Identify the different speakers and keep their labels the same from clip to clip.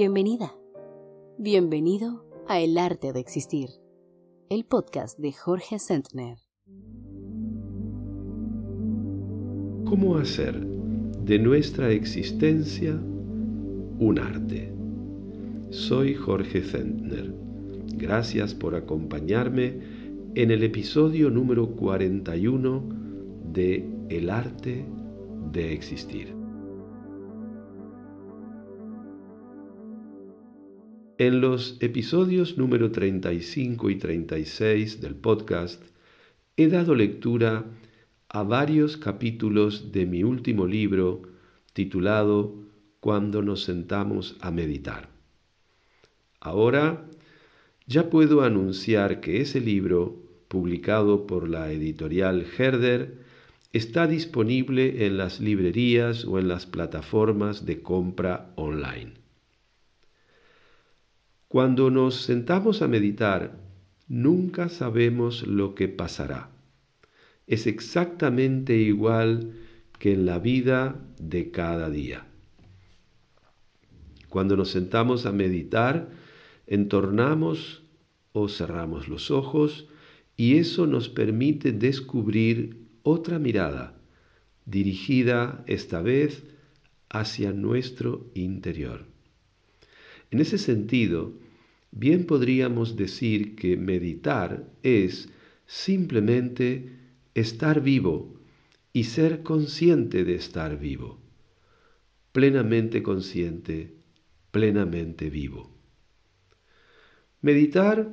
Speaker 1: Bienvenida. Bienvenido a El Arte de Existir, el podcast de Jorge Sentner.
Speaker 2: ¿Cómo hacer de nuestra existencia un arte? Soy Jorge Sentner. Gracias por acompañarme en el episodio número 41 de El Arte de Existir. En los episodios número 35 y 36 del podcast he dado lectura a varios capítulos de mi último libro titulado Cuando nos sentamos a meditar. Ahora ya puedo anunciar que ese libro, publicado por la editorial Herder, está disponible en las librerías o en las plataformas de compra online. Cuando nos sentamos a meditar, nunca sabemos lo que pasará. Es exactamente igual que en la vida de cada día. Cuando nos sentamos a meditar, entornamos o cerramos los ojos y eso nos permite descubrir otra mirada, dirigida esta vez hacia nuestro interior. En ese sentido, bien podríamos decir que meditar es simplemente estar vivo y ser consciente de estar vivo, plenamente consciente, plenamente vivo. Meditar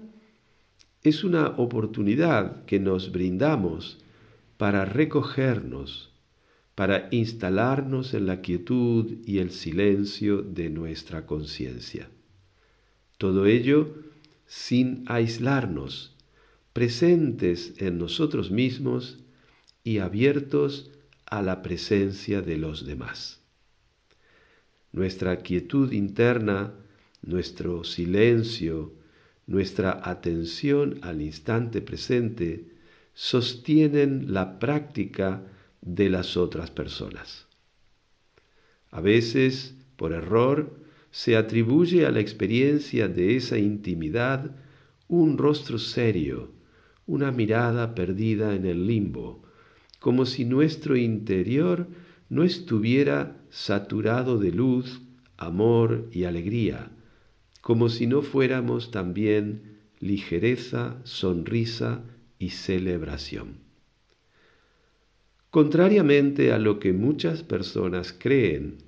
Speaker 2: es una oportunidad que nos brindamos para recogernos, para instalarnos en la quietud y el silencio de nuestra conciencia. Todo ello sin aislarnos, presentes en nosotros mismos y abiertos a la presencia de los demás. Nuestra quietud interna, nuestro silencio, nuestra atención al instante presente sostienen la práctica de las otras personas. A veces, por error, se atribuye a la experiencia de esa intimidad un rostro serio, una mirada perdida en el limbo, como si nuestro interior no estuviera saturado de luz, amor y alegría, como si no fuéramos también ligereza, sonrisa y celebración. Contrariamente a lo que muchas personas creen,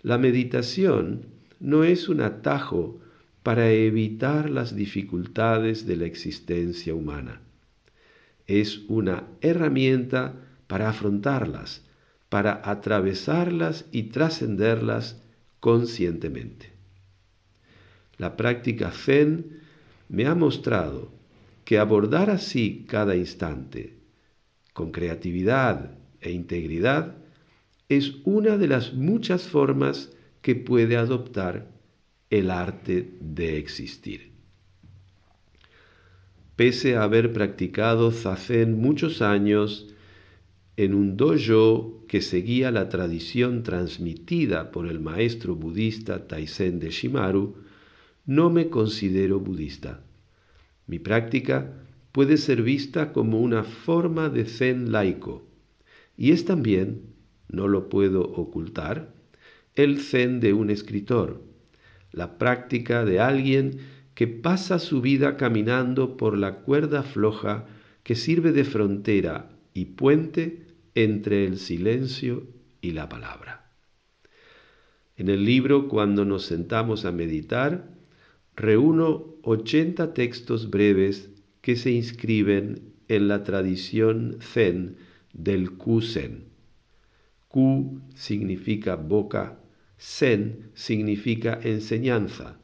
Speaker 2: la meditación no es un atajo para evitar las dificultades de la existencia humana. Es una herramienta para afrontarlas, para atravesarlas y trascenderlas conscientemente. La práctica Zen me ha mostrado que abordar así cada instante, con creatividad e integridad, es una de las muchas formas que puede adoptar el arte de existir. Pese a haber practicado zazen muchos años en un dojo que seguía la tradición transmitida por el maestro budista Taisen de Shimaru, no me considero budista. Mi práctica puede ser vista como una forma de zen laico y es también, no lo puedo ocultar, el zen de un escritor, la práctica de alguien que pasa su vida caminando por la cuerda floja que sirve de frontera y puente entre el silencio y la palabra. En el libro Cuando nos sentamos a meditar, reúno 80 textos breves que se inscriben en la tradición zen del Ku-Zen. Ku significa boca, Zen significa enseñanza,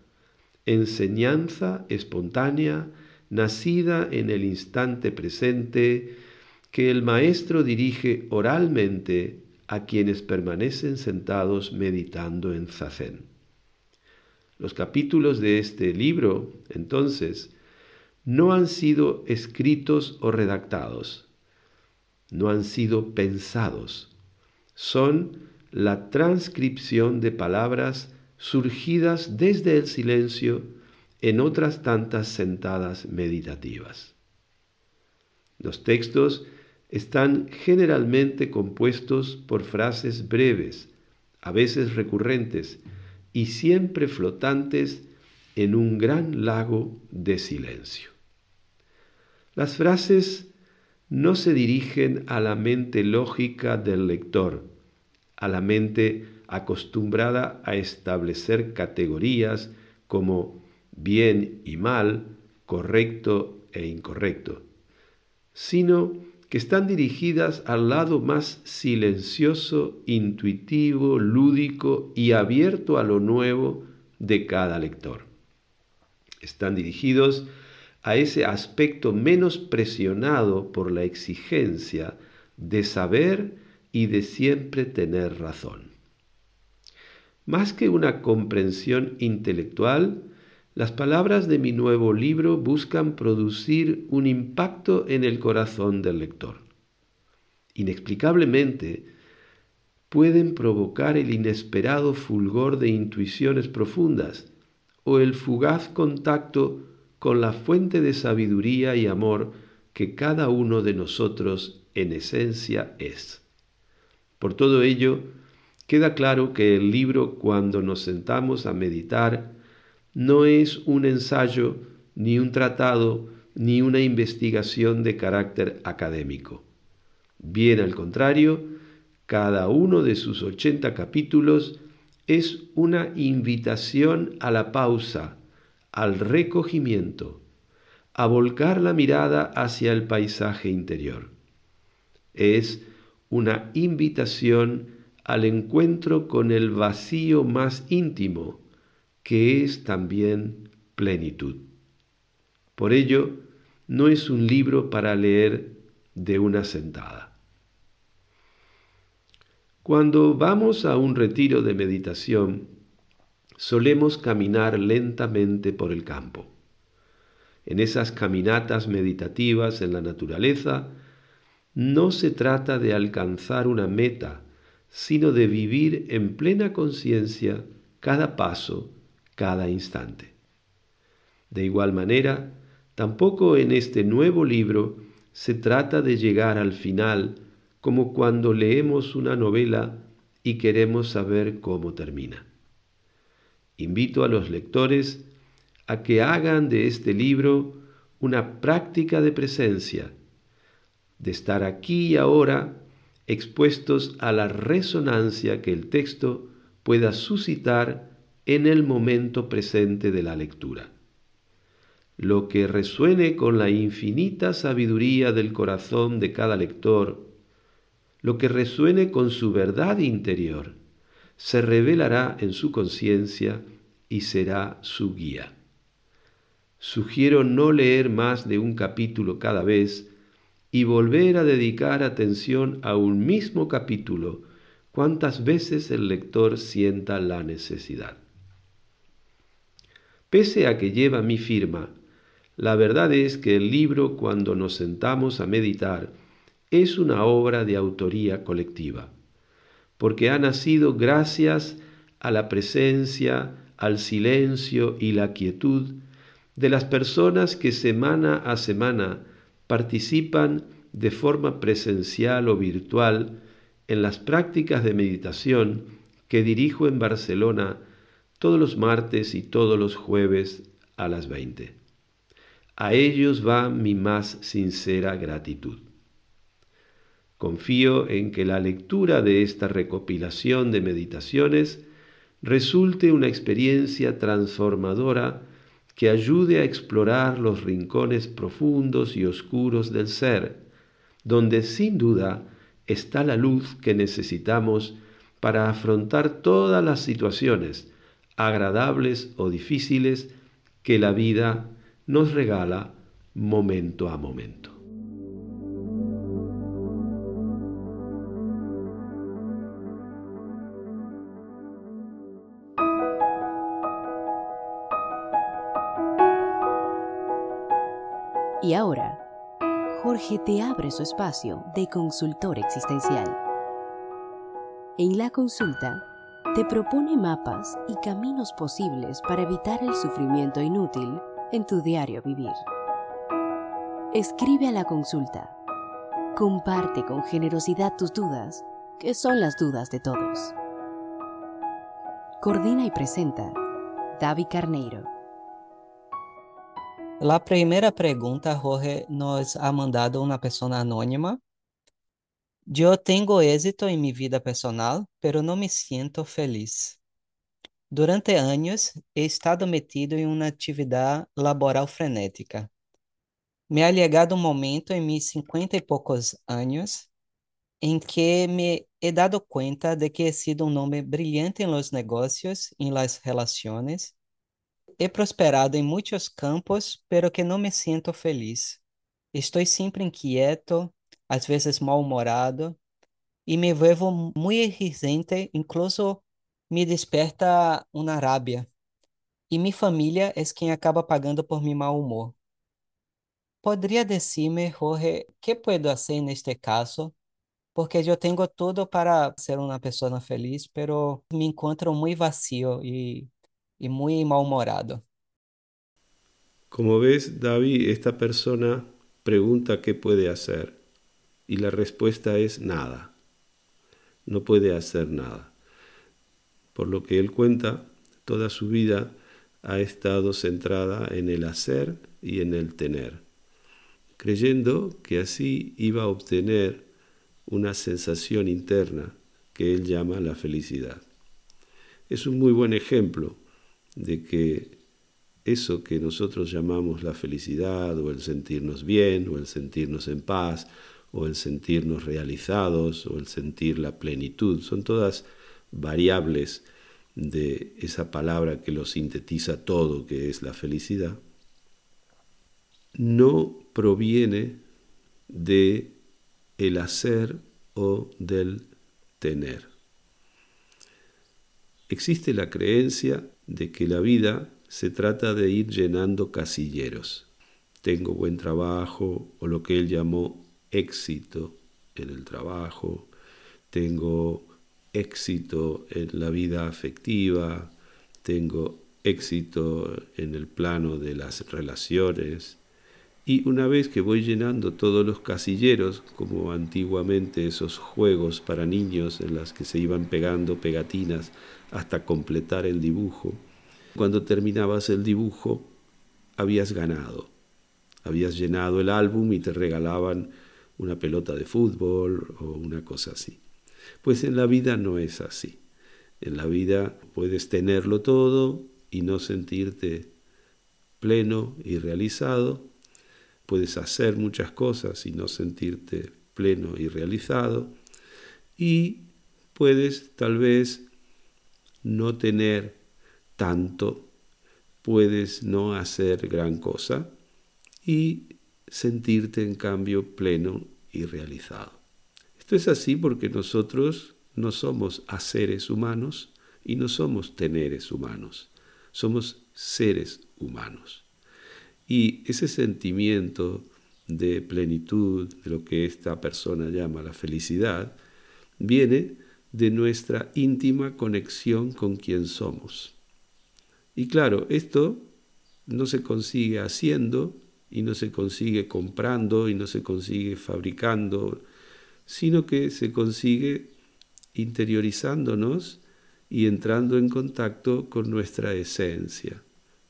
Speaker 2: enseñanza espontánea, nacida en el instante presente, que el maestro dirige oralmente a quienes permanecen sentados meditando en zazen. Los capítulos de este libro, entonces, no han sido escritos o redactados, no han sido pensados, son la transcripción de palabras surgidas desde el silencio en otras tantas sentadas meditativas. Los textos están generalmente compuestos por frases breves, a veces recurrentes y siempre flotantes en un gran lago de silencio. Las frases no se dirigen a la mente lógica del lector, a la mente acostumbrada a establecer categorías como bien y mal, correcto e incorrecto, sino que están dirigidas al lado más silencioso, intuitivo, lúdico y abierto a lo nuevo de cada lector. Están dirigidos a ese aspecto menos presionado por la exigencia de saber y de siempre tener razón. Más que una comprensión intelectual, las palabras de mi nuevo libro buscan producir un impacto en el corazón del lector. Inexplicablemente, pueden provocar el inesperado fulgor de intuiciones profundas o el fugaz contacto con la fuente de sabiduría y amor que cada uno de nosotros en esencia es. Por todo ello, queda claro que el libro cuando nos sentamos a meditar no es un ensayo, ni un tratado, ni una investigación de carácter académico. Bien al contrario, cada uno de sus ochenta capítulos es una invitación a la pausa, al recogimiento, a volcar la mirada hacia el paisaje interior. Es una invitación al encuentro con el vacío más íntimo, que es también plenitud. Por ello, no es un libro para leer de una sentada. Cuando vamos a un retiro de meditación, solemos caminar lentamente por el campo. En esas caminatas meditativas en la naturaleza, no se trata de alcanzar una meta, sino de vivir en plena conciencia cada paso, cada instante. De igual manera, tampoco en este nuevo libro se trata de llegar al final como cuando leemos una novela y queremos saber cómo termina. Invito a los lectores a que hagan de este libro una práctica de presencia, de estar aquí y ahora expuestos a la resonancia que el texto pueda suscitar en el momento presente de la lectura. Lo que resuene con la infinita sabiduría del corazón de cada lector, lo que resuene con su verdad interior, se revelará en su conciencia y será su guía. Sugiero no leer más de un capítulo cada vez y volver a dedicar atención a un mismo capítulo cuantas veces el lector sienta la necesidad. Pese a que lleva mi firma, la verdad es que el libro cuando nos sentamos a meditar es una obra de autoría colectiva porque ha nacido gracias a la presencia, al silencio y la quietud de las personas que semana a semana participan de forma presencial o virtual en las prácticas de meditación que dirijo en Barcelona todos los martes y todos los jueves a las 20. A ellos va mi más sincera gratitud. Confío en que la lectura de esta recopilación de meditaciones resulte una experiencia transformadora que ayude a explorar los rincones profundos y oscuros del ser, donde sin duda está la luz que necesitamos para afrontar todas las situaciones, agradables o difíciles, que la vida nos regala momento a momento.
Speaker 1: Y ahora, Jorge te abre su espacio de consultor existencial. En la consulta, te propone mapas y caminos posibles para evitar el sufrimiento inútil en tu diario vivir. Escribe a la consulta. Comparte con generosidad tus dudas, que son las dudas de todos. Coordina y presenta David Carneiro.
Speaker 3: La primera pregunta, Jorge, nos ha mandado una persona anónima. Yo tengo éxito en mi vida personal, pero no me siento feliz. Durante años he estado metido en una actividad laboral frenética. Me ha llegado un momento en mis cincuenta y pocos años en que me he dado cuenta de que he sido un hombre brillante en los negocios, en las relaciones. He prosperado en muchos campos, pero que no me siento feliz. Estoy siempre inquieto, a veces mal-humorado, y me vuelvo muy exigente, incluso me desperta una rabia. Y mi familia es quien acaba pagando por mi mal humor. ¿Podría decirme, Jorge, qué puedo hacer en este caso? porque yo tengo todo para ser una persona feliz, pero me encuentro muy vacío y, y muy malhumorado.
Speaker 2: Como ves, David, esta persona pregunta qué puede hacer y la respuesta es nada. No puede hacer nada. Por lo que él cuenta, toda su vida ha estado centrada en el hacer y en el tener, creyendo que así iba a obtener una sensación interna que él llama la felicidad. Es un muy buen ejemplo de que eso que nosotros llamamos la felicidad o el sentirnos bien o el sentirnos en paz o el sentirnos realizados o el sentir la plenitud, son todas variables de esa palabra que lo sintetiza todo, que es la felicidad, no proviene de el hacer o del tener. Existe la creencia de que la vida se trata de ir llenando casilleros. Tengo buen trabajo o lo que él llamó éxito en el trabajo, tengo éxito en la vida afectiva, tengo éxito en el plano de las relaciones, y una vez que voy llenando todos los casilleros, como antiguamente esos juegos para niños en las que se iban pegando pegatinas hasta completar el dibujo, cuando terminabas el dibujo habías ganado, habías llenado el álbum y te regalaban una pelota de fútbol o una cosa así. Pues en la vida no es así. En la vida puedes tenerlo todo y no sentirte pleno y realizado, puedes hacer muchas cosas y no sentirte pleno y realizado. Y puedes tal vez no tener tanto, puedes no hacer gran cosa y sentirte en cambio pleno y realizado. Esto es así porque nosotros no somos haceres humanos y no somos teneres humanos, somos seres humanos. Y ese sentimiento de plenitud, de lo que esta persona llama la felicidad, viene de nuestra íntima conexión con quien somos. Y claro, esto no se consigue haciendo y no se consigue comprando y no se consigue fabricando, sino que se consigue interiorizándonos y entrando en contacto con nuestra esencia.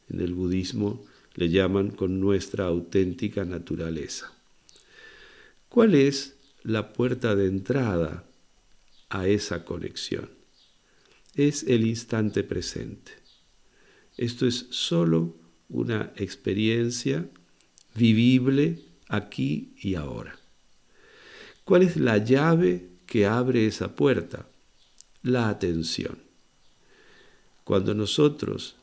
Speaker 2: En el budismo le llaman con nuestra auténtica naturaleza. ¿Cuál es la puerta de entrada a esa conexión? Es el instante presente. Esto es solo una experiencia vivible aquí y ahora. ¿Cuál es la llave que abre esa puerta? La atención. Cuando nosotros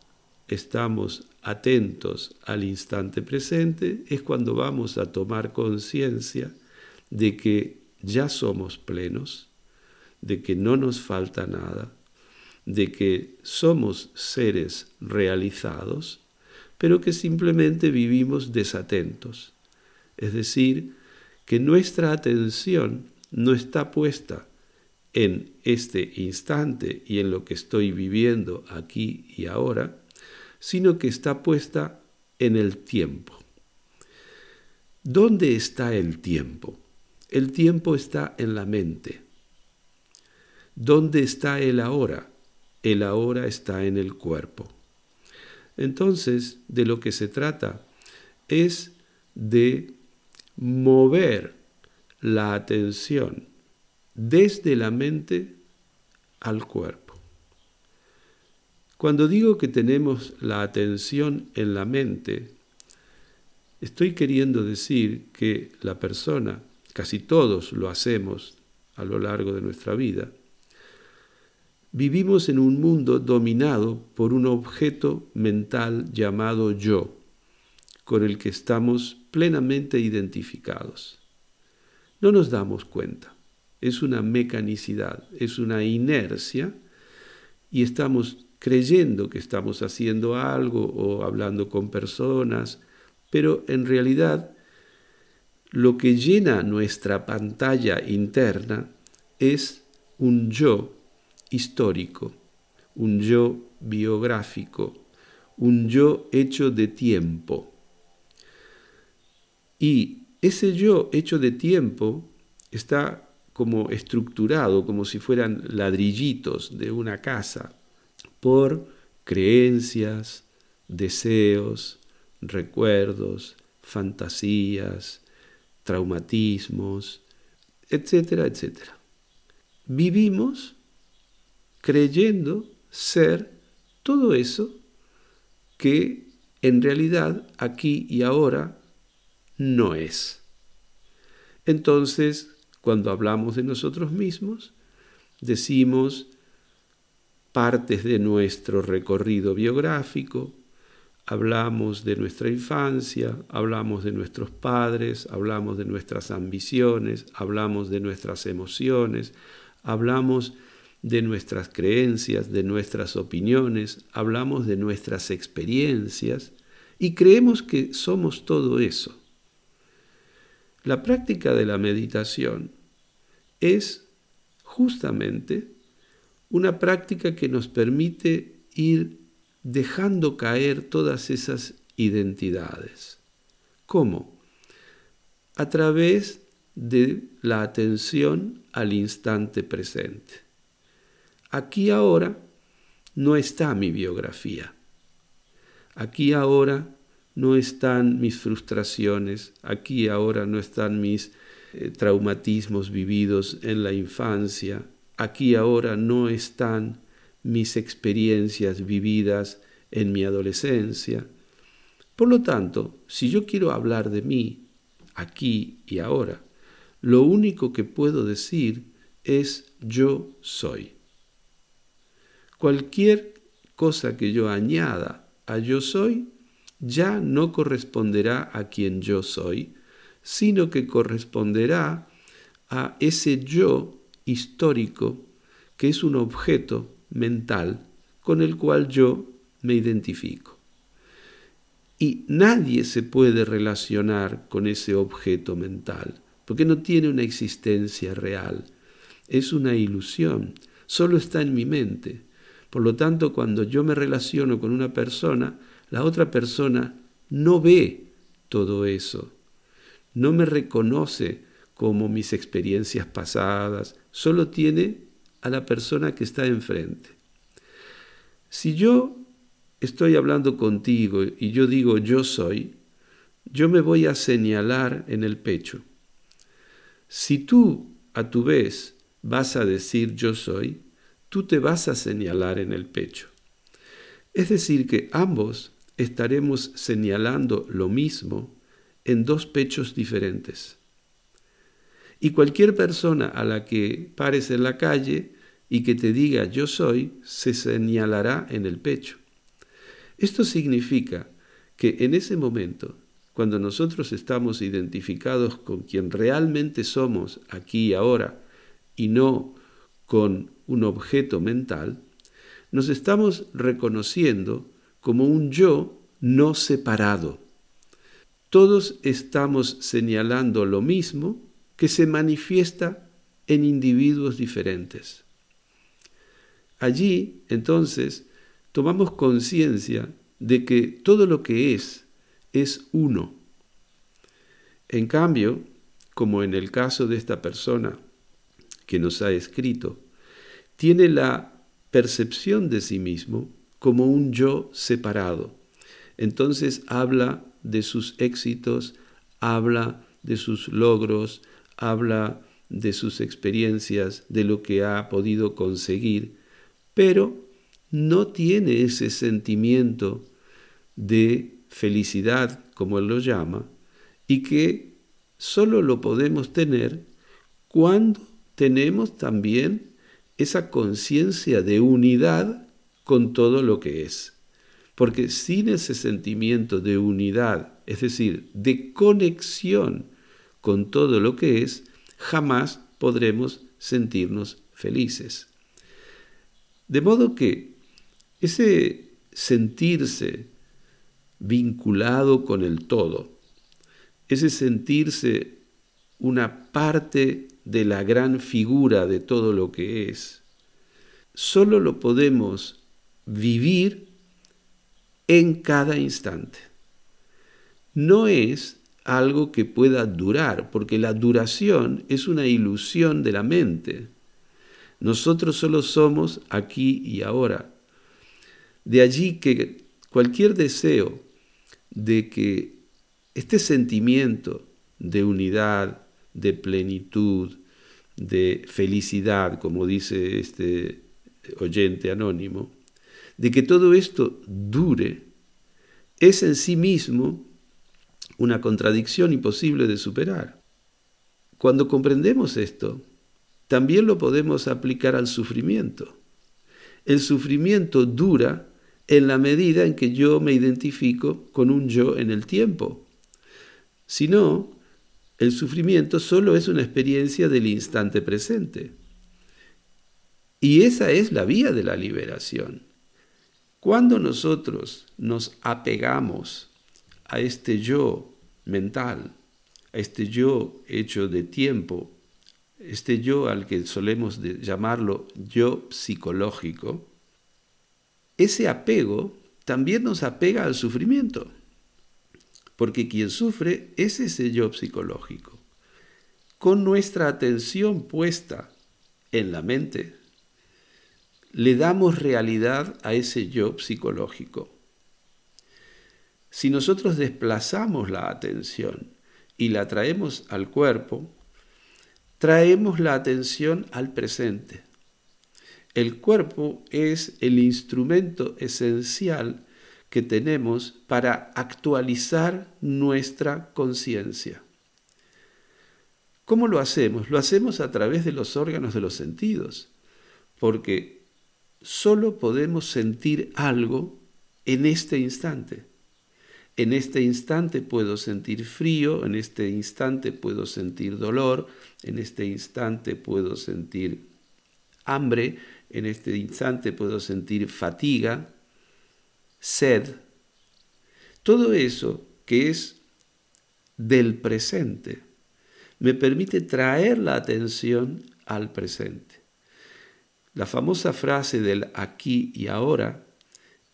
Speaker 2: estamos atentos al instante presente, es cuando vamos a tomar conciencia de que ya somos plenos, de que no nos falta nada, de que somos seres realizados, pero que simplemente vivimos desatentos. Es decir, que nuestra atención no está puesta en este instante y en lo que estoy viviendo aquí y ahora, sino que está puesta en el tiempo. ¿Dónde está el tiempo? El tiempo está en la mente. ¿Dónde está el ahora? El ahora está en el cuerpo. Entonces, de lo que se trata es de mover la atención desde la mente al cuerpo. Cuando digo que tenemos la atención en la mente, estoy queriendo decir que la persona, casi todos lo hacemos a lo largo de nuestra vida, vivimos en un mundo dominado por un objeto mental llamado yo, con el que estamos plenamente identificados. No nos damos cuenta es una mecanicidad, es una inercia y estamos creyendo que estamos haciendo algo o hablando con personas, pero en realidad lo que llena nuestra pantalla interna es un yo histórico, un yo biográfico, un yo hecho de tiempo. Y ese yo hecho de tiempo está como estructurado, como si fueran ladrillitos de una casa, por creencias, deseos, recuerdos, fantasías, traumatismos, etcétera, etcétera. Vivimos creyendo ser todo eso que en realidad aquí y ahora no es. Entonces cuando hablamos de nosotros mismos, decimos partes de nuestro recorrido biográfico, hablamos de nuestra infancia, hablamos de nuestros padres, hablamos de nuestras ambiciones, hablamos de nuestras emociones, hablamos de nuestras creencias, de nuestras opiniones, hablamos de nuestras experiencias y creemos que somos todo eso. La práctica de la meditación es justamente una práctica que nos permite ir dejando caer todas esas identidades. ¿Cómo? A través de la atención al instante presente. Aquí ahora no está mi biografía. Aquí ahora no están mis frustraciones, aquí ahora no están mis eh, traumatismos vividos en la infancia, aquí ahora no están mis experiencias vividas en mi adolescencia. Por lo tanto, si yo quiero hablar de mí, aquí y ahora, lo único que puedo decir es yo soy. Cualquier cosa que yo añada a yo soy ya no corresponderá a quien yo soy, sino que corresponderá a ese yo histórico que es un objeto mental con el cual yo me identifico. Y nadie se puede relacionar con ese objeto mental, porque no tiene una existencia real, es una ilusión, solo está en mi mente. Por lo tanto, cuando yo me relaciono con una persona, la otra persona no ve todo eso, no me reconoce como mis experiencias pasadas, solo tiene a la persona que está enfrente. Si yo estoy hablando contigo y yo digo yo soy, yo me voy a señalar en el pecho. Si tú, a tu vez, vas a decir yo soy, tú te vas a señalar en el pecho. Es decir, que ambos estaremos señalando lo mismo en dos pechos diferentes. Y cualquier persona a la que pares en la calle y que te diga yo soy, se señalará en el pecho. Esto significa que en ese momento, cuando nosotros estamos identificados con quien realmente somos aquí y ahora, y no con un objeto mental, nos estamos reconociendo como un yo no separado todos estamos señalando lo mismo que se manifiesta en individuos diferentes. Allí, entonces, tomamos conciencia de que todo lo que es es uno. En cambio, como en el caso de esta persona que nos ha escrito, tiene la percepción de sí mismo como un yo separado. Entonces habla de sus éxitos, habla de sus logros, habla de sus experiencias, de lo que ha podido conseguir, pero no tiene ese sentimiento de felicidad, como él lo llama, y que solo lo podemos tener cuando tenemos también esa conciencia de unidad con todo lo que es. Porque sin ese sentimiento de unidad, es decir, de conexión con todo lo que es, jamás podremos sentirnos felices. De modo que ese sentirse vinculado con el todo, ese sentirse una parte de la gran figura de todo lo que es, solo lo podemos vivir en cada instante. No es algo que pueda durar, porque la duración es una ilusión de la mente. Nosotros solo somos aquí y ahora. De allí que cualquier deseo de que este sentimiento de unidad, de plenitud, de felicidad, como dice este oyente anónimo, de que todo esto dure, es en sí mismo una contradicción imposible de superar. Cuando comprendemos esto, también lo podemos aplicar al sufrimiento. El sufrimiento dura en la medida en que yo me identifico con un yo en el tiempo. Si no, el sufrimiento solo es una experiencia del instante presente. Y esa es la vía de la liberación. Cuando nosotros nos apegamos a este yo mental, a este yo hecho de tiempo, este yo al que solemos llamarlo yo psicológico, ese apego también nos apega al sufrimiento, porque quien sufre es ese yo psicológico. Con nuestra atención puesta en la mente, le damos realidad a ese yo psicológico. Si nosotros desplazamos la atención y la traemos al cuerpo, traemos la atención al presente. El cuerpo es el instrumento esencial que tenemos para actualizar nuestra conciencia. ¿Cómo lo hacemos? Lo hacemos a través de los órganos de los sentidos, porque solo podemos sentir algo en este instante. En este instante puedo sentir frío, en este instante puedo sentir dolor, en este instante puedo sentir hambre, en este instante puedo sentir fatiga, sed. Todo eso que es del presente me permite traer la atención al presente. La famosa frase del aquí y ahora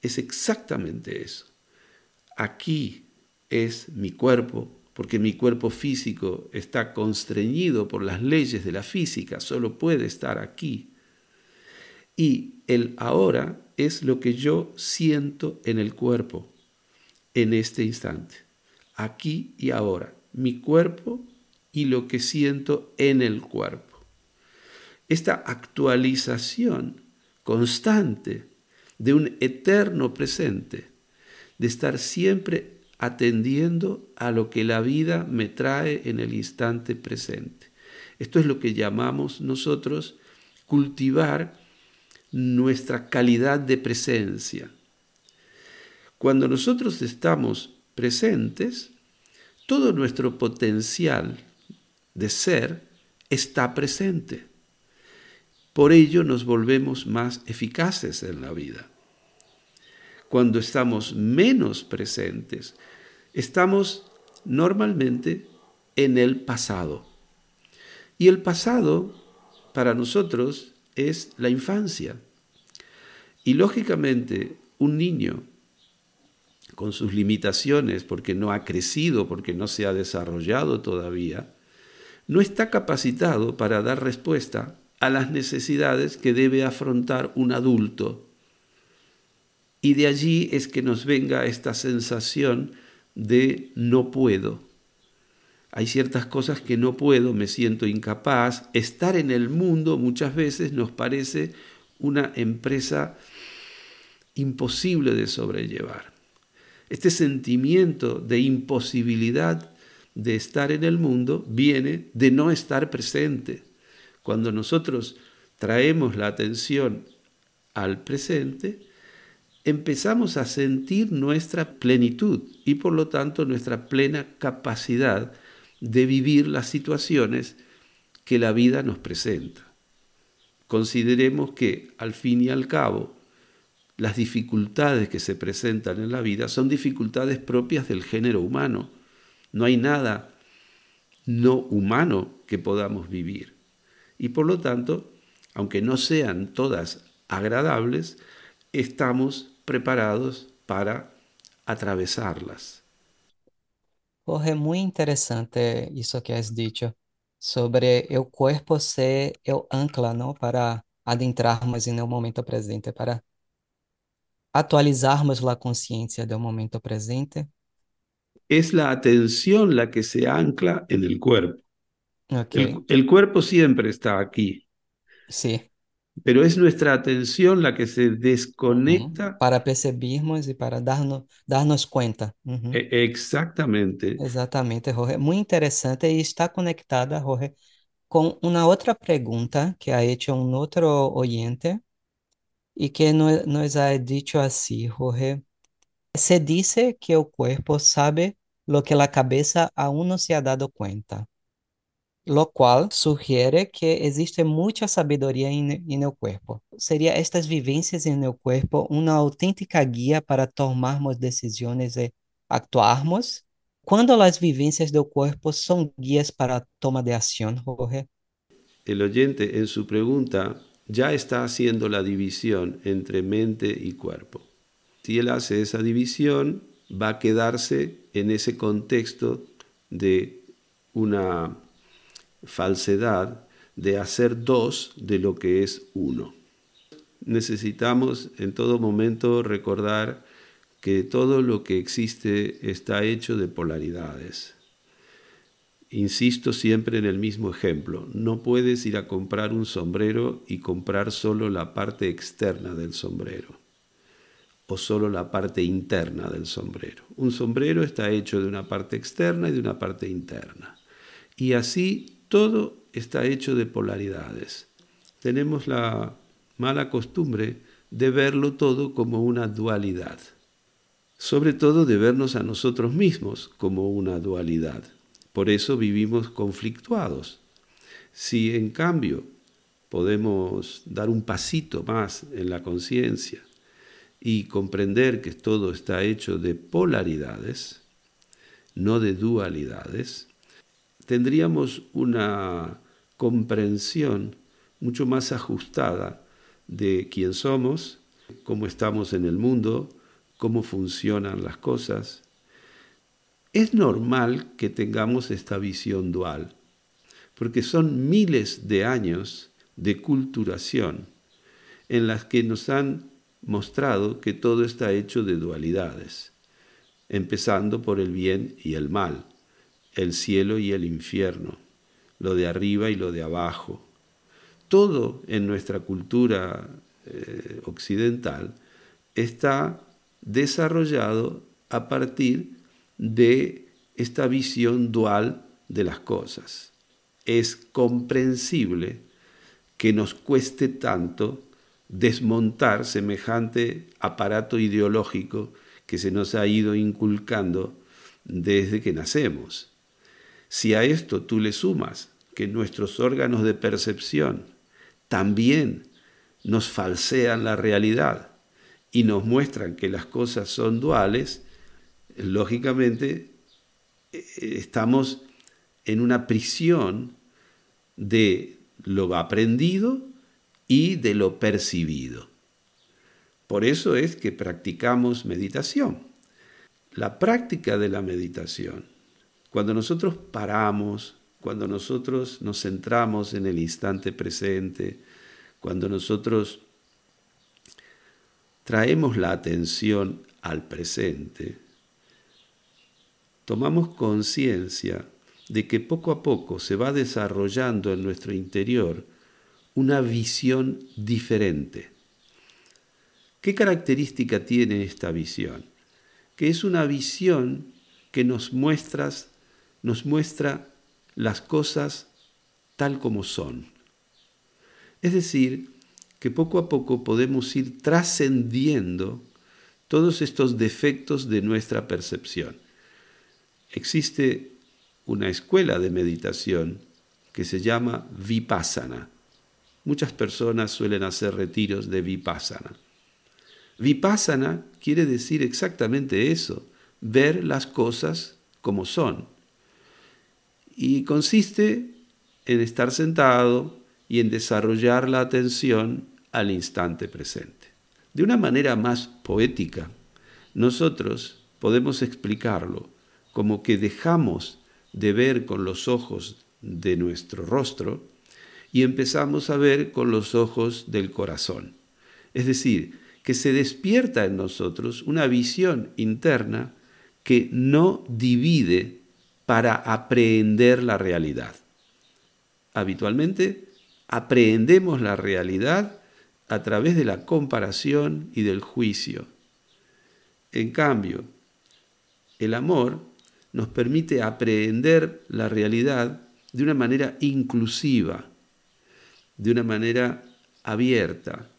Speaker 2: es exactamente eso. Aquí es mi cuerpo, porque mi cuerpo físico está constreñido por las leyes de la física, solo puede estar aquí. Y el ahora es lo que yo siento en el cuerpo, en este instante, aquí y ahora, mi cuerpo y lo que siento en el cuerpo. Esta actualización constante de un eterno presente, de estar siempre atendiendo a lo que la vida me trae en el instante presente. Esto es lo que llamamos nosotros cultivar nuestra calidad de presencia. Cuando nosotros estamos presentes, todo nuestro potencial de ser está presente. Por ello nos volvemos más eficaces en la vida. Cuando estamos menos presentes, estamos normalmente en el pasado. Y el pasado para nosotros es la infancia. Y lógicamente, un niño con sus limitaciones, porque no ha crecido, porque no se ha desarrollado todavía, no está capacitado para dar respuesta a las necesidades que debe afrontar un adulto. Y de allí es que nos venga esta sensación de no puedo. Hay ciertas cosas que no puedo, me siento incapaz. Estar en el mundo muchas veces nos parece una empresa imposible de sobrellevar. Este sentimiento de imposibilidad de estar en el mundo viene de no estar presente. Cuando nosotros traemos la atención al presente, empezamos a sentir nuestra plenitud y por lo tanto nuestra plena capacidad de vivir las situaciones que la vida nos presenta. Consideremos que al fin y al cabo las dificultades que se presentan en la vida son dificultades propias del género humano. No hay nada no humano que podamos vivir. Y por lo tanto, aunque no sean todas agradables, estamos preparados para atravesarlas.
Speaker 3: Jorge, muy interesante eso que has dicho sobre el cuerpo ser el ancla, ¿no? Para adentrarnos en el momento presente, para actualizarmos la conciencia del momento presente.
Speaker 2: Es la atención la que se ancla en el cuerpo.
Speaker 3: Okay.
Speaker 2: El, el cuerpo siempre está aquí,
Speaker 3: Sí.
Speaker 2: Pero es nuestra atención la que se desconecta.
Speaker 3: Para percebermos e para darnos, darnos. Uhum.
Speaker 2: e- exactamente.
Speaker 3: Exatamente, Jorge. Muito interessante e está conectada, Jorge, com uma outra pergunta que ha hecho um outro oyente e que no- nos ha dicho así, Jorge. Se dice que o cuerpo sabe lo que la cabeza aún no se ha dado cuenta, lo cual sugiere que existe mucha sabiduría en, el cuerpo. ¿Sería estas vivencias en el cuerpo una auténtica guía para tomarmos decisiones y actuarmos? Cuando las vivencias del cuerpo son guías para toma de acción, Jorge?
Speaker 2: El oyente en su pregunta ya está haciendo la división entre mente y cuerpo. Si él hace esa división, va a quedarse en ese contexto de una falsedad de hacer dos de lo que es uno. Necesitamos en todo momento recordar que todo lo que existe está hecho de polaridades. Insisto siempre en el mismo ejemplo. No puedes ir a comprar un sombrero y comprar solo la parte externa del sombrero o solo la parte interna del sombrero. Un sombrero está hecho de una parte externa y de una parte interna. Y así todo está hecho de polaridades. Tenemos la mala costumbre de verlo todo como una dualidad. Sobre todo de vernos a nosotros mismos como una dualidad. Por eso vivimos conflictuados. Si en cambio podemos dar un pasito más en la conciencia y comprender que todo está hecho de polaridades, no de dualidades, tendríamos una comprensión mucho más ajustada de quién somos, cómo estamos en el mundo, cómo funcionan las cosas. Es normal que tengamos esta visión dual, porque son miles de años de culturación en las que nos han mostrado que todo está hecho de dualidades, empezando por el bien y el mal, el cielo y el infierno, lo de arriba y lo de abajo. Todo en nuestra cultura eh, occidental está desarrollado a partir de esta visión dual de las cosas. Es comprensible que nos cueste tanto desmontar semejante aparato ideológico que se nos ha ido inculcando desde que nacemos. Si a esto tú le sumas que nuestros órganos de percepción también nos falsean la realidad y nos muestran que las cosas son duales, lógicamente estamos en una prisión de lo aprendido y de lo percibido. Por eso es que practicamos meditación. La práctica de la meditación, cuando nosotros paramos, cuando nosotros nos centramos en el instante presente, cuando nosotros traemos la atención al presente, tomamos conciencia de que poco a poco se va desarrollando en nuestro interior una visión diferente. ¿Qué característica tiene esta visión? Que es una visión que nos muestra, nos muestra las cosas tal como son. Es decir, que poco a poco podemos ir trascendiendo todos estos defectos de nuestra percepción. Existe una escuela de meditación que se llama Vipassana. Muchas personas suelen hacer retiros de Vipassana. Vipassana quiere decir exactamente eso, ver las cosas como son. Y consiste en estar sentado y en desarrollar la atención al instante presente. De una manera más poética, nosotros podemos explicarlo como que dejamos de ver con los ojos de nuestro rostro y empezamos a ver con los ojos del corazón. Es decir, que se despierta en nosotros una visión interna que no divide para aprehender la realidad. Habitualmente aprehendemos la realidad a través de la comparación y del juicio. En cambio, el amor nos permite aprehender la realidad de una manera inclusiva, de una manera abierta,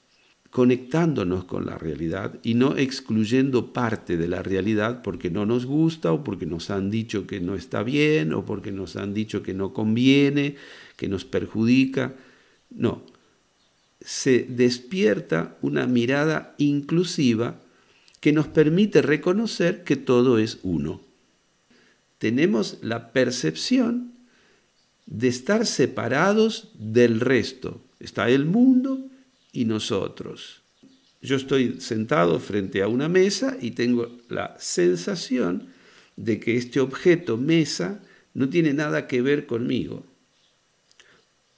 Speaker 2: conectándonos con la realidad y no excluyendo parte de la realidad porque no nos gusta o porque nos han dicho que no está bien o porque nos han dicho que no conviene, que nos perjudica. No, se despierta una mirada inclusiva que nos permite reconocer que todo es uno tenemos la percepción de estar separados del resto. Está el mundo y nosotros. Yo estoy sentado frente a una mesa y tengo la sensación de que este objeto mesa no tiene nada que ver conmigo.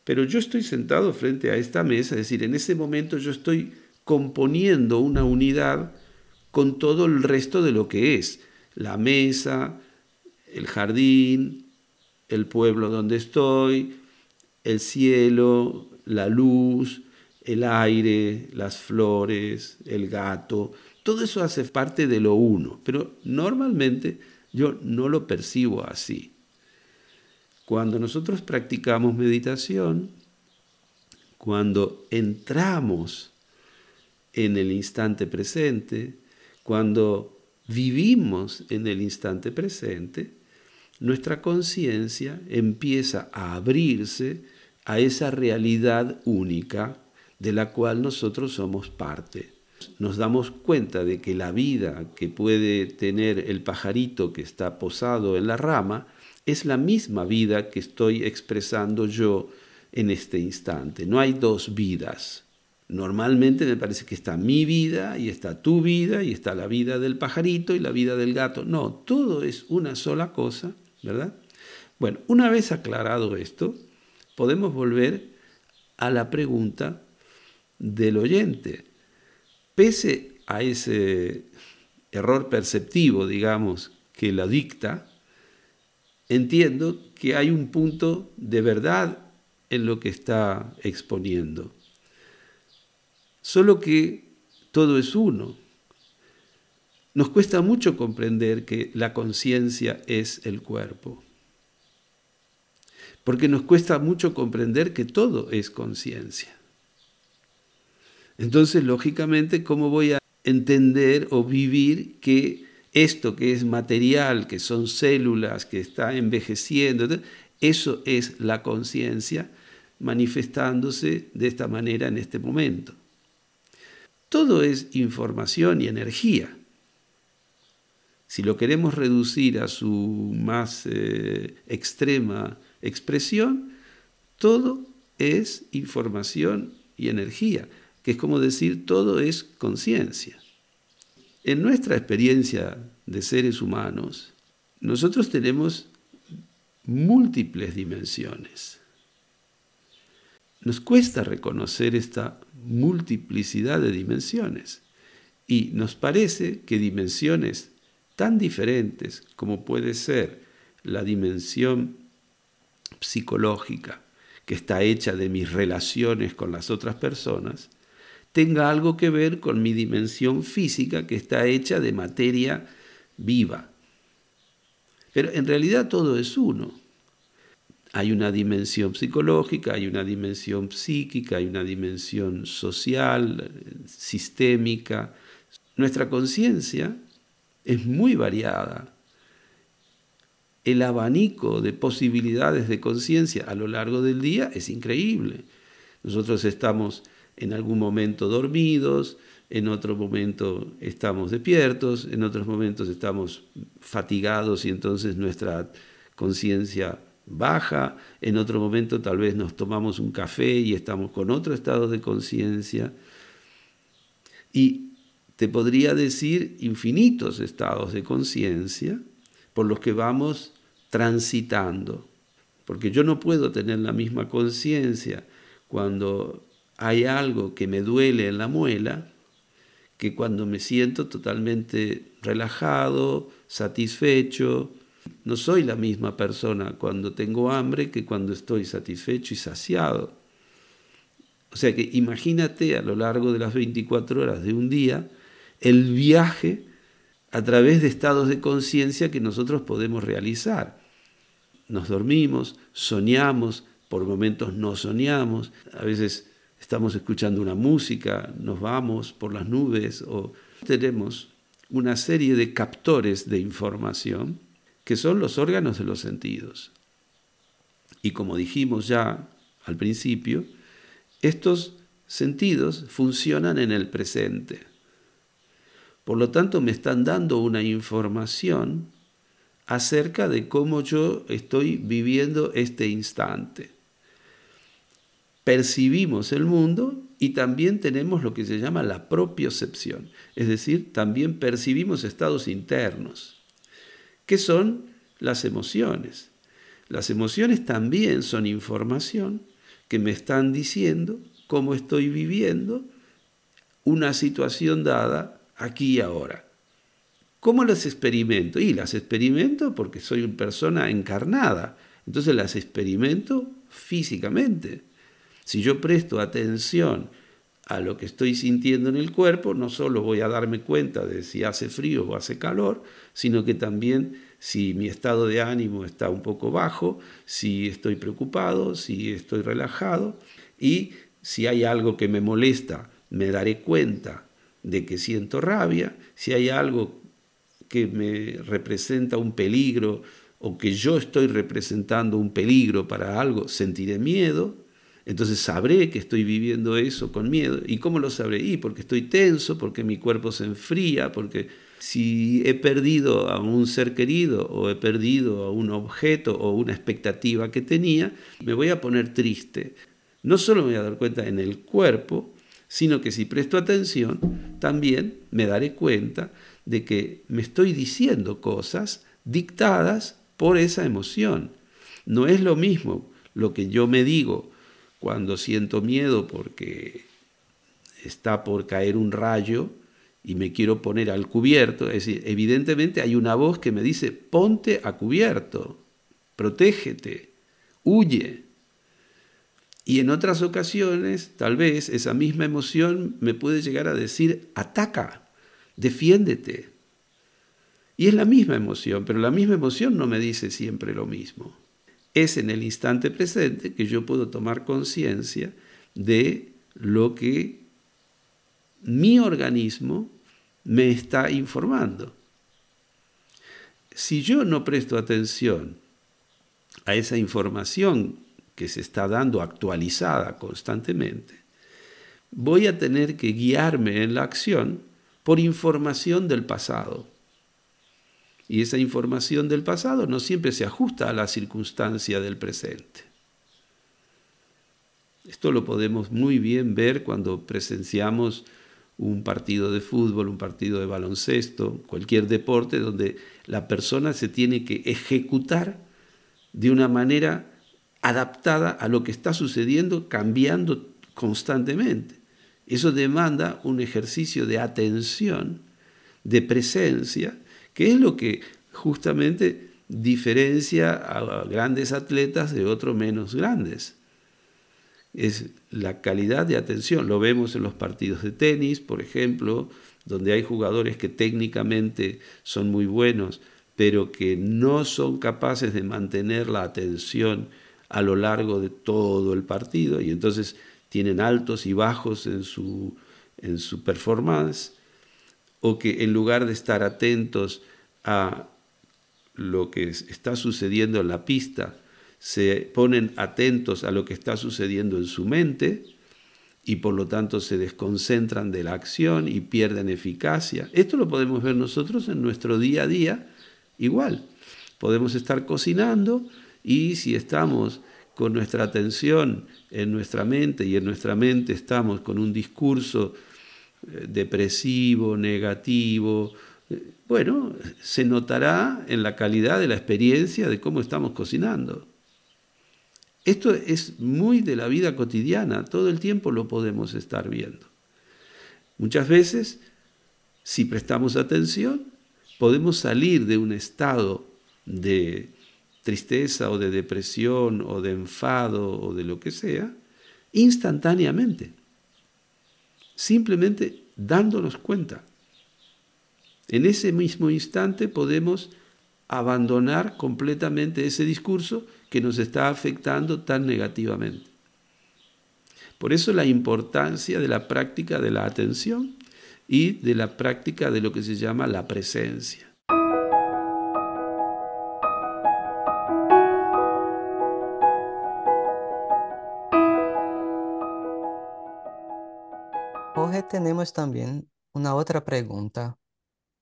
Speaker 2: Pero yo estoy sentado frente a esta mesa, es decir, en ese momento yo estoy componiendo una unidad con todo el resto de lo que es la mesa, el jardín, el pueblo donde estoy, el cielo, la luz, el aire, las flores, el gato, todo eso hace parte de lo uno, pero normalmente yo no lo percibo así. Cuando nosotros practicamos meditación, cuando entramos en el instante presente, cuando vivimos en el instante presente, nuestra conciencia empieza a abrirse a esa realidad única de la cual nosotros somos parte. Nos damos cuenta de que la vida que puede tener el pajarito que está posado en la rama es la misma vida que estoy expresando yo en este instante. No hay dos vidas. Normalmente me parece que está mi vida y está tu vida y está la vida del pajarito y la vida del gato. No, todo es una sola cosa ¿verdad? Bueno, una vez aclarado esto, podemos volver a la pregunta del oyente. Pese a ese error perceptivo, digamos, que la dicta, entiendo que hay un punto de verdad en lo que está exponiendo. Solo que todo es uno. Nos cuesta mucho comprender que la conciencia es el cuerpo, porque nos cuesta mucho comprender que todo es conciencia. Entonces, lógicamente, ¿cómo voy a entender o vivir que esto que es material, que son células, que está envejeciendo, eso es la conciencia manifestándose de esta manera en este momento? Todo es información y energía. Si lo queremos reducir a su más eh, extrema expresión, todo es información y energía, que es como decir todo es conciencia. En nuestra experiencia de seres humanos, nosotros tenemos múltiples dimensiones. Nos cuesta reconocer esta multiplicidad de dimensiones y nos parece que dimensiones tan diferentes como puede ser la dimensión psicológica, que está hecha de mis relaciones con las otras personas, tenga algo que ver con mi dimensión física, que está hecha de materia viva. Pero en realidad todo es uno. Hay una dimensión psicológica, hay una dimensión psíquica, hay una dimensión social, sistémica. Nuestra conciencia es muy variada. El abanico de posibilidades de conciencia a lo largo del día es increíble. Nosotros estamos en algún momento dormidos, en otro momento estamos despiertos, en otros momentos estamos fatigados y entonces nuestra conciencia baja, en otro momento tal vez nos tomamos un café y estamos con otro estado de conciencia. Y te podría decir infinitos estados de conciencia por los que vamos transitando, porque yo no puedo tener la misma conciencia cuando hay algo que me duele en la muela que cuando me siento totalmente relajado, satisfecho. No soy la misma persona cuando tengo hambre que cuando estoy satisfecho y saciado. O sea que imagínate a lo largo de las 24 horas de un día el viaje a través de estados de conciencia que nosotros podemos realizar. Nos dormimos, soñamos, por momentos no soñamos, a veces estamos escuchando una música, nos vamos por las nubes o tenemos una serie de captores de información que son los órganos de los sentidos. Y como dijimos ya al principio, estos sentidos funcionan en el presente. Por lo tanto, me están dando una información acerca de cómo yo estoy viviendo este instante percibimos el mundo y también tenemos lo que se llama la propiocepción, es decir, también percibimos estados internos, que son las emociones. Las emociones también son información que me están diciendo cómo estoy viviendo una situación dada aquí y ahora. ¿Cómo las experimento? Y las experimento porque soy una persona encarnada, entonces las experimento físicamente. Si yo presto atención a lo que estoy sintiendo en el cuerpo, no solo voy a darme cuenta de si hace frío o hace calor, sino que también si mi estado de ánimo está un poco bajo, si estoy preocupado, si estoy relajado y si hay algo que me molesta, me daré cuenta de que siento rabia, si hay algo que me representa un peligro o que yo estoy representando un peligro para algo, sentiré miedo, entonces sabré que estoy viviendo eso con miedo. ¿Y cómo lo sabré? Y porque estoy tenso, porque mi cuerpo se enfría, porque si he perdido a un ser querido o he perdido a un objeto o una expectativa que tenía, me voy a poner triste. No solo me voy a dar cuenta en el cuerpo, sino que si presto atención, también me daré cuenta de que me estoy diciendo cosas dictadas por esa emoción. No es lo mismo lo que yo me digo cuando siento miedo porque está por caer un rayo y me quiero poner al cubierto, es decir, evidentemente hay una voz que me dice, ponte a cubierto, protégete, huye. Y en otras ocasiones, tal vez esa misma emoción me puede llegar a decir, ataca, defiéndete. Y es la misma emoción, pero la misma emoción no me dice siempre lo mismo es en el instante presente que yo puedo tomar conciencia de lo que mi organismo me está informando. Si yo no presto atención a esa información que se está dando actualizada constantemente, voy a tener que guiarme en la acción por información del pasado. Y esa información del pasado no siempre se ajusta a la circunstancia del presente. Esto lo podemos muy bien ver cuando presenciamos un partido de fútbol, un partido de baloncesto, cualquier deporte donde la persona se tiene que ejecutar de una manera adaptada a lo que está sucediendo, cambiando constantemente. Eso demanda un ejercicio de atención, de presencia, que es lo que justamente diferencia a grandes atletas de otros menos grandes. Es la calidad de atención. Lo vemos en los partidos de tenis, por ejemplo, donde hay jugadores que técnicamente son muy buenos, pero que no son capaces de mantener la atención a lo largo de todo el partido y entonces tienen altos y bajos en su, en su performance, o que en lugar de estar atentos a lo que está sucediendo en la pista, se ponen atentos a lo que está sucediendo en su mente y por lo tanto se desconcentran de la acción y pierden eficacia. Esto lo podemos ver nosotros en nuestro día a día igual. Podemos estar cocinando y si estamos con nuestra atención en nuestra mente y en nuestra mente estamos con un discurso depresivo, negativo, eh, bueno, se notará en la calidad de la experiencia de cómo estamos cocinando. Esto es muy de la vida cotidiana, todo el tiempo lo podemos estar viendo. Muchas veces, si prestamos atención, podemos salir de un estado de tristeza o de depresión o de enfado o de lo que sea, instantáneamente, simplemente dándonos cuenta. En ese mismo instante podemos abandonar completamente ese discurso que nos está afectando tan negativamente. Por eso la importancia de la práctica de la atención y de la práctica de lo que se llama la presencia.
Speaker 3: Tenemos también una otra pregunta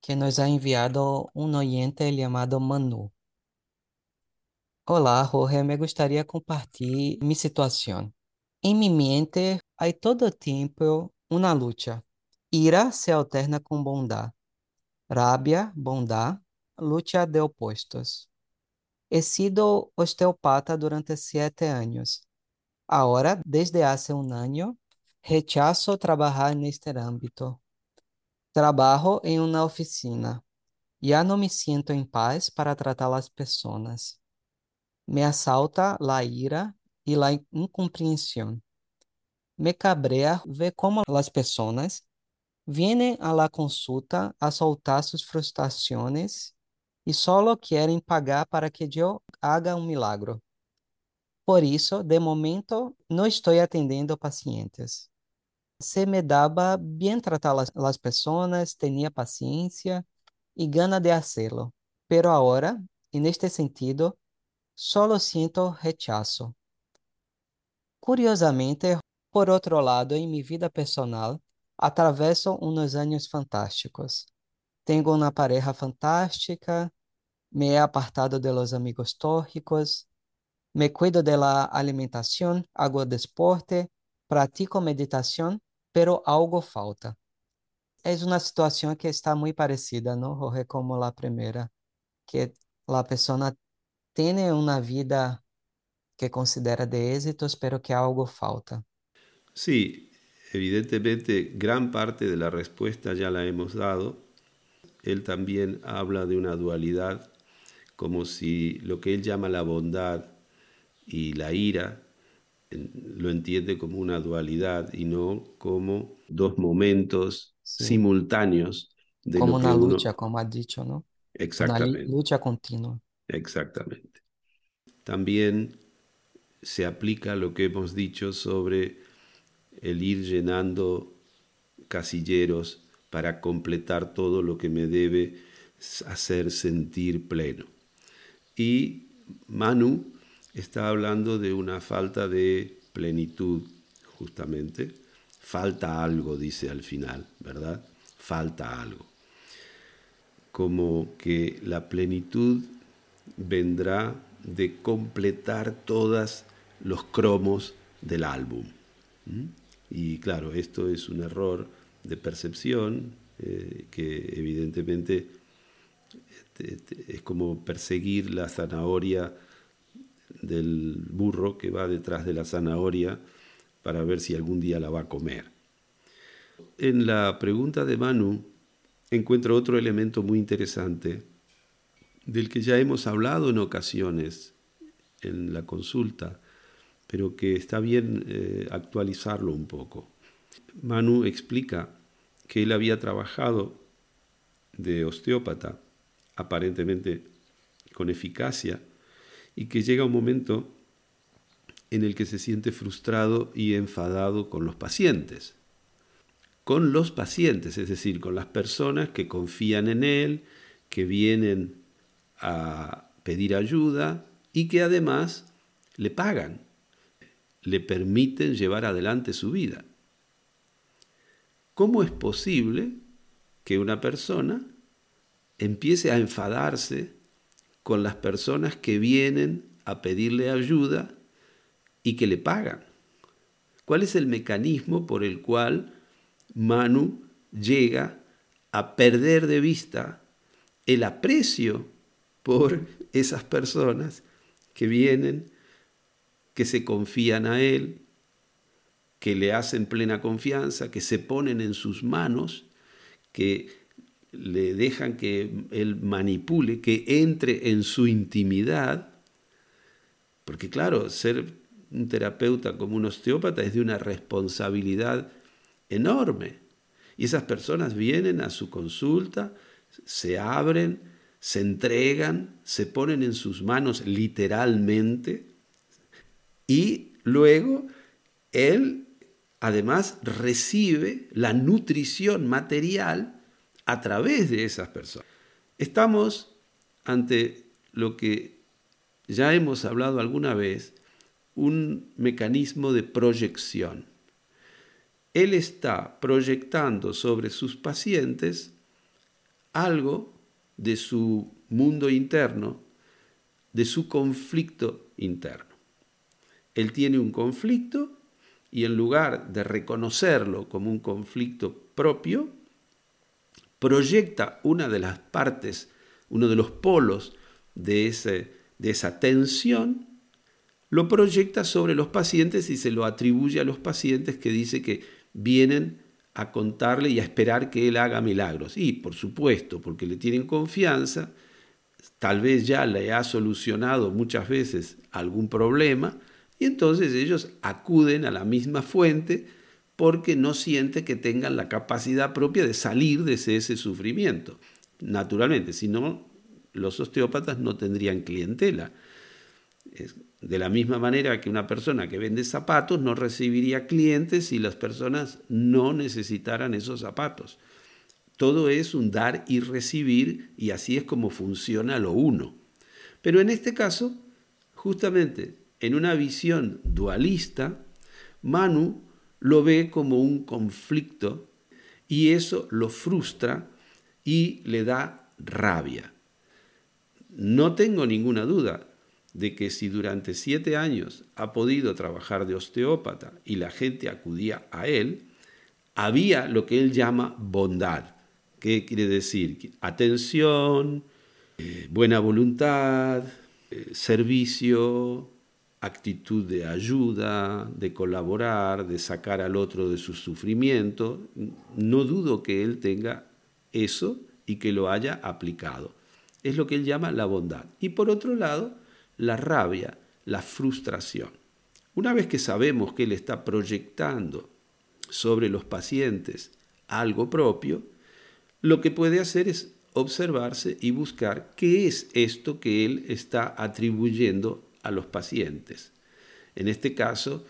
Speaker 3: que nos ha enviado un oyente llamado Manu. Olá, Jorge, me gustaría compartir mi situación. En mi mente hay todo tiempo una lucha. Ira se alterna con bondad. Rabia, bondad, lucha de opuestos. He sido osteopata durante siete años. Ahora, desde hace un año, rechazo trabajar en este ámbito. Trabajo en una oficina. Ya no me siento en paz para tratar a las personas. Me asalta la ira y la incomprensión. Me cabrea ver cómo las personas vienen a la consulta a soltar sus frustraciones y solo quieren pagar para que yo haga un milagro. Por isso, de momento, não estou atendendo pacientes. Se me dava bem tratar as, as pessoas, tinha paciência e gana de hacerlo. Pero agora, neste sentido, solo siento rechazo. Curiosamente, por outro lado, em minha vida personal, atravesso uns anos fantásticos. Tenho uma pareja fantástica, me he apartado de los amigos tóxicos, me cuido de la alimentación, hago deporte, pratico meditación, pero algo falta. Es una situación que está muy parecida, ¿no, Jorge? Como la primera, que la persona tiene una vida que considera de éxitos, pero que algo falta.
Speaker 2: Sí, evidentemente gran parte de la respuesta ya la hemos dado. Él también habla de una dualidad, como si lo que él llama la bondad y la ira lo entiende como una dualidad y no como dos momentos simultáneos
Speaker 3: de como una lucha, como ha dicho, ¿no?
Speaker 2: Exactamente.
Speaker 3: Una lucha continua.
Speaker 2: Exactamente. También se aplica lo que hemos dicho sobre el ir llenando casilleros para completar todo lo que me debe hacer sentir pleno. Y Manu está hablando de una falta de plenitud, justamente. Falta algo, dice al final, ¿verdad? Falta algo. Como que la plenitud vendrá de completar todos los cromos del álbum. Y claro, esto es un error de percepción eh, que evidentemente este, es como perseguir la zanahoria del burro que va detrás de la zanahoria para ver si algún día la va a comer. En la pregunta de Manu encuentro otro elemento muy interesante del que ya hemos hablado en ocasiones en la consulta, pero que está bien eh, actualizarlo un poco. Manu explica que él había trabajado de osteópata, aparentemente con eficacia, y que llega un momento en el que se siente frustrado y enfadado con los pacientes. Con los pacientes, es decir, con las personas que confían en él, que vienen a pedir ayuda y que además le pagan, le permiten llevar adelante su vida. ¿Cómo es posible que una persona empiece a enfadarse con las personas que vienen a pedirle ayuda y que le pagan? ¿Cuál es el mecanismo por el cual Manu llega a perder de vista el aprecio por esas personas que vienen, que se confían a él, que le hacen plena confianza, que se ponen en sus manos, que le dejan que él manipule, que entre en su intimidad, porque claro, ser un terapeuta como un osteópata es de una responsabilidad enorme. Y esas personas vienen a su consulta, se abren, se entregan, se ponen en sus manos literalmente y luego él además recibe la nutrición material a través de esas personas. Estamos ante lo que ya hemos hablado alguna vez, un mecanismo de proyección. Él está proyectando sobre sus pacientes algo de su mundo interno, de su conflicto interno. Él tiene un conflicto y en lugar de reconocerlo como un conflicto propio, proyecta una de las partes, uno de los polos de, de esa tensión, lo proyecta sobre los pacientes y se lo atribuye a los pacientes que dice que vienen a contarle y a esperar que él haga milagros. Y por supuesto, porque le tienen confianza, tal vez ya le ha solucionado muchas veces algún problema, y entonces ellos acuden a la misma fuente porque no sienten que tengan la capacidad propia de salir de ese, sufrimiento. Naturalmente, si no, los osteópatas no tendrían clientela. De la misma manera que una persona que vende zapatos no recibiría clientes si las personas no necesitaran esos zapatos. Todo es un dar y recibir y así es como funciona lo uno. Pero en este caso, justamente en una visión dualista, Manu lo ve como un conflicto y eso lo frustra y le da rabia. No tengo ninguna duda de que si durante siete años ha podido trabajar de osteópata y la gente acudía a él, había lo que él llama bondad. ¿Qué quiere decir? Atención, eh, buena voluntad, eh, servicio, actitud de ayuda, de colaborar, de sacar al otro de su sufrimiento. No dudo que él tenga eso y que lo haya aplicado. Es lo que él llama la bondad. Y por otro lado, la rabia, la frustración. Una vez que sabemos que él está proyectando sobre los pacientes algo propio, lo que puede hacer es observarse y buscar qué es esto que él está atribuyendo a los pacientes. En este caso,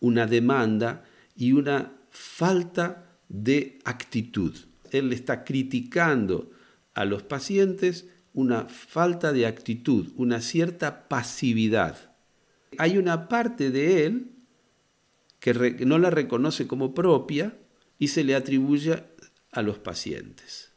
Speaker 2: una demanda y una falta de actitud. Él está criticando a los pacientes una falta de actitud, una cierta pasividad. Hay una parte de él que no la reconoce como propia y se le atribuye a los pacientes.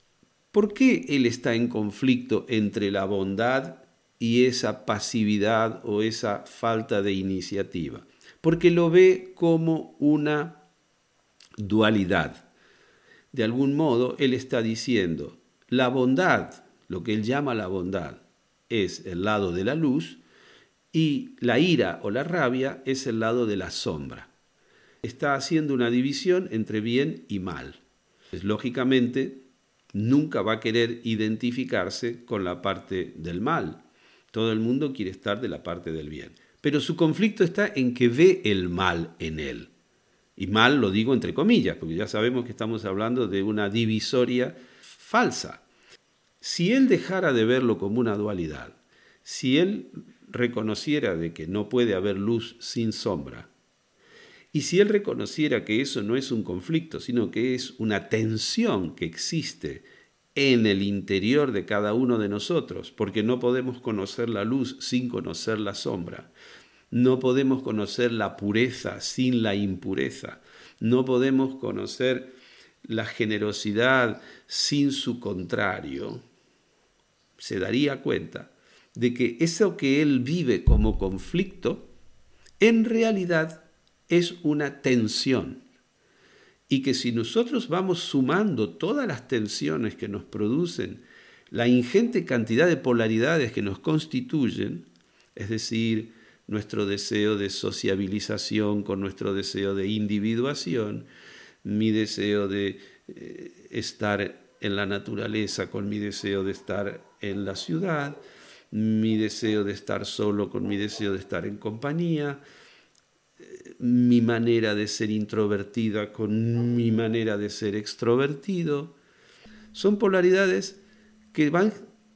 Speaker 2: ¿Por qué él está en conflicto entre la bondad y esa pasividad o esa falta de iniciativa? porque lo ve como una dualidad. De algún modo, él está diciendo, la bondad, lo que él llama la bondad, es el lado de la luz y la ira o la rabia es el lado de la sombra. Está haciendo una división entre bien y mal. lógicamente, nunca va a querer identificarse con la parte del mal. Todo el mundo quiere estar de la parte del bien. Pero su conflicto está en que ve el mal en él. Y mal lo digo entre comillas, porque ya sabemos que estamos hablando de una divisoria falsa. Si él dejara de verlo como una dualidad, si él reconociera de que no puede haber luz sin sombra, y si él reconociera que eso no es un conflicto, sino que es una tensión que existe en el interior de cada uno de nosotros, porque no podemos conocer la luz sin conocer la sombra, no podemos conocer la pureza sin la impureza, no podemos conocer la generosidad sin su contrario, se daría cuenta de que eso que él vive como conflicto, en realidad es una tensión. Y que si nosotros vamos sumando todas las tensiones que nos producen, la ingente cantidad de polaridades que nos constituyen, es decir, nuestro deseo de sociabilización con nuestro deseo de individuación, mi deseo de eh, estar en la naturaleza con mi deseo de estar en la ciudad, mi deseo de estar solo con mi deseo de estar en compañía, mi manera de ser introvertida con mi manera de ser extrovertido. Son polaridades que van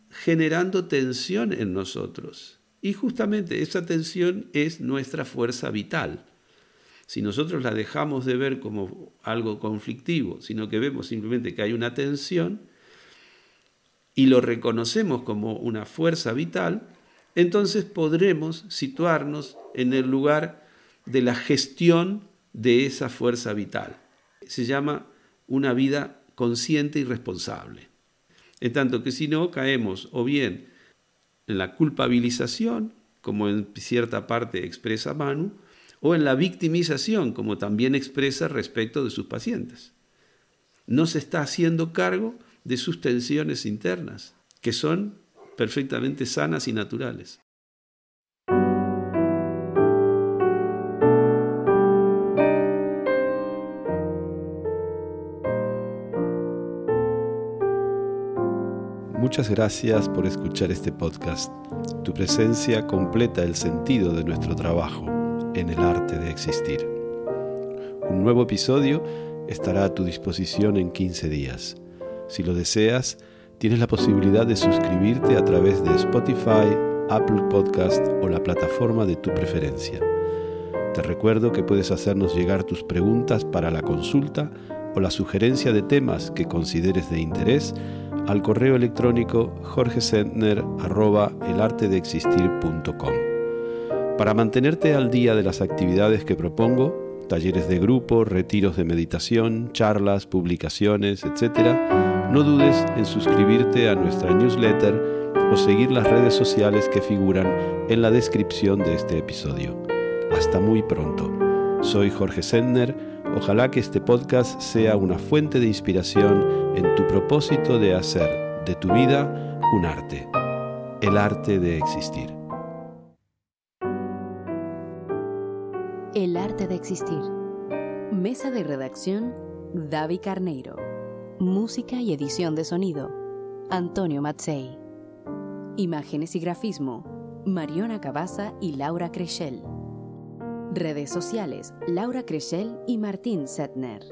Speaker 2: generando tensión en nosotros. Y justamente esa tensión es nuestra fuerza vital. Si nosotros la dejamos de ver como algo conflictivo, sino que vemos simplemente que hay una tensión y lo reconocemos como una fuerza vital, entonces podremos situarnos en el lugar de la gestión de esa fuerza vital. Se llama una vida consciente y responsable. En tanto que si no, caemos o bien en la culpabilización, como en cierta parte expresa Manu, o en la victimización, como también expresa respecto de sus pacientes. No se está haciendo cargo de sus tensiones internas, que son perfectamente sanas y naturales.
Speaker 4: Muchas gracias por escuchar este podcast. Tu presencia completa el sentido de nuestro trabajo en el arte de existir. Un nuevo episodio estará a tu disposición en 15 días. Si lo deseas, tienes la posibilidad de suscribirte a través de Spotify, Apple Podcast o la plataforma de tu preferencia. Te recuerdo que puedes hacernos llegar tus preguntas para la consulta o la sugerencia de temas que consideres de interés al correo electrónico jorgesentner.elartedeexistir.com. Para mantenerte al día de las actividades que propongo, talleres de grupo, retiros de meditación, charlas, publicaciones, etc., no dudes en suscribirte a nuestra newsletter o seguir las redes sociales que figuran en la descripción de este episodio. Hasta muy pronto. Soy Jorge Sentner Ojalá que este podcast sea una fuente de inspiración en tu propósito de hacer de tu vida un arte, el arte de existir.
Speaker 1: El arte de existir. Mesa de redacción, David Carneiro. Música y edición de sonido, Antonio Matzei. Imágenes y grafismo, Mariona Cabaza y Laura Creschel. Redes sociales, Laura Creschel y Martín Setner.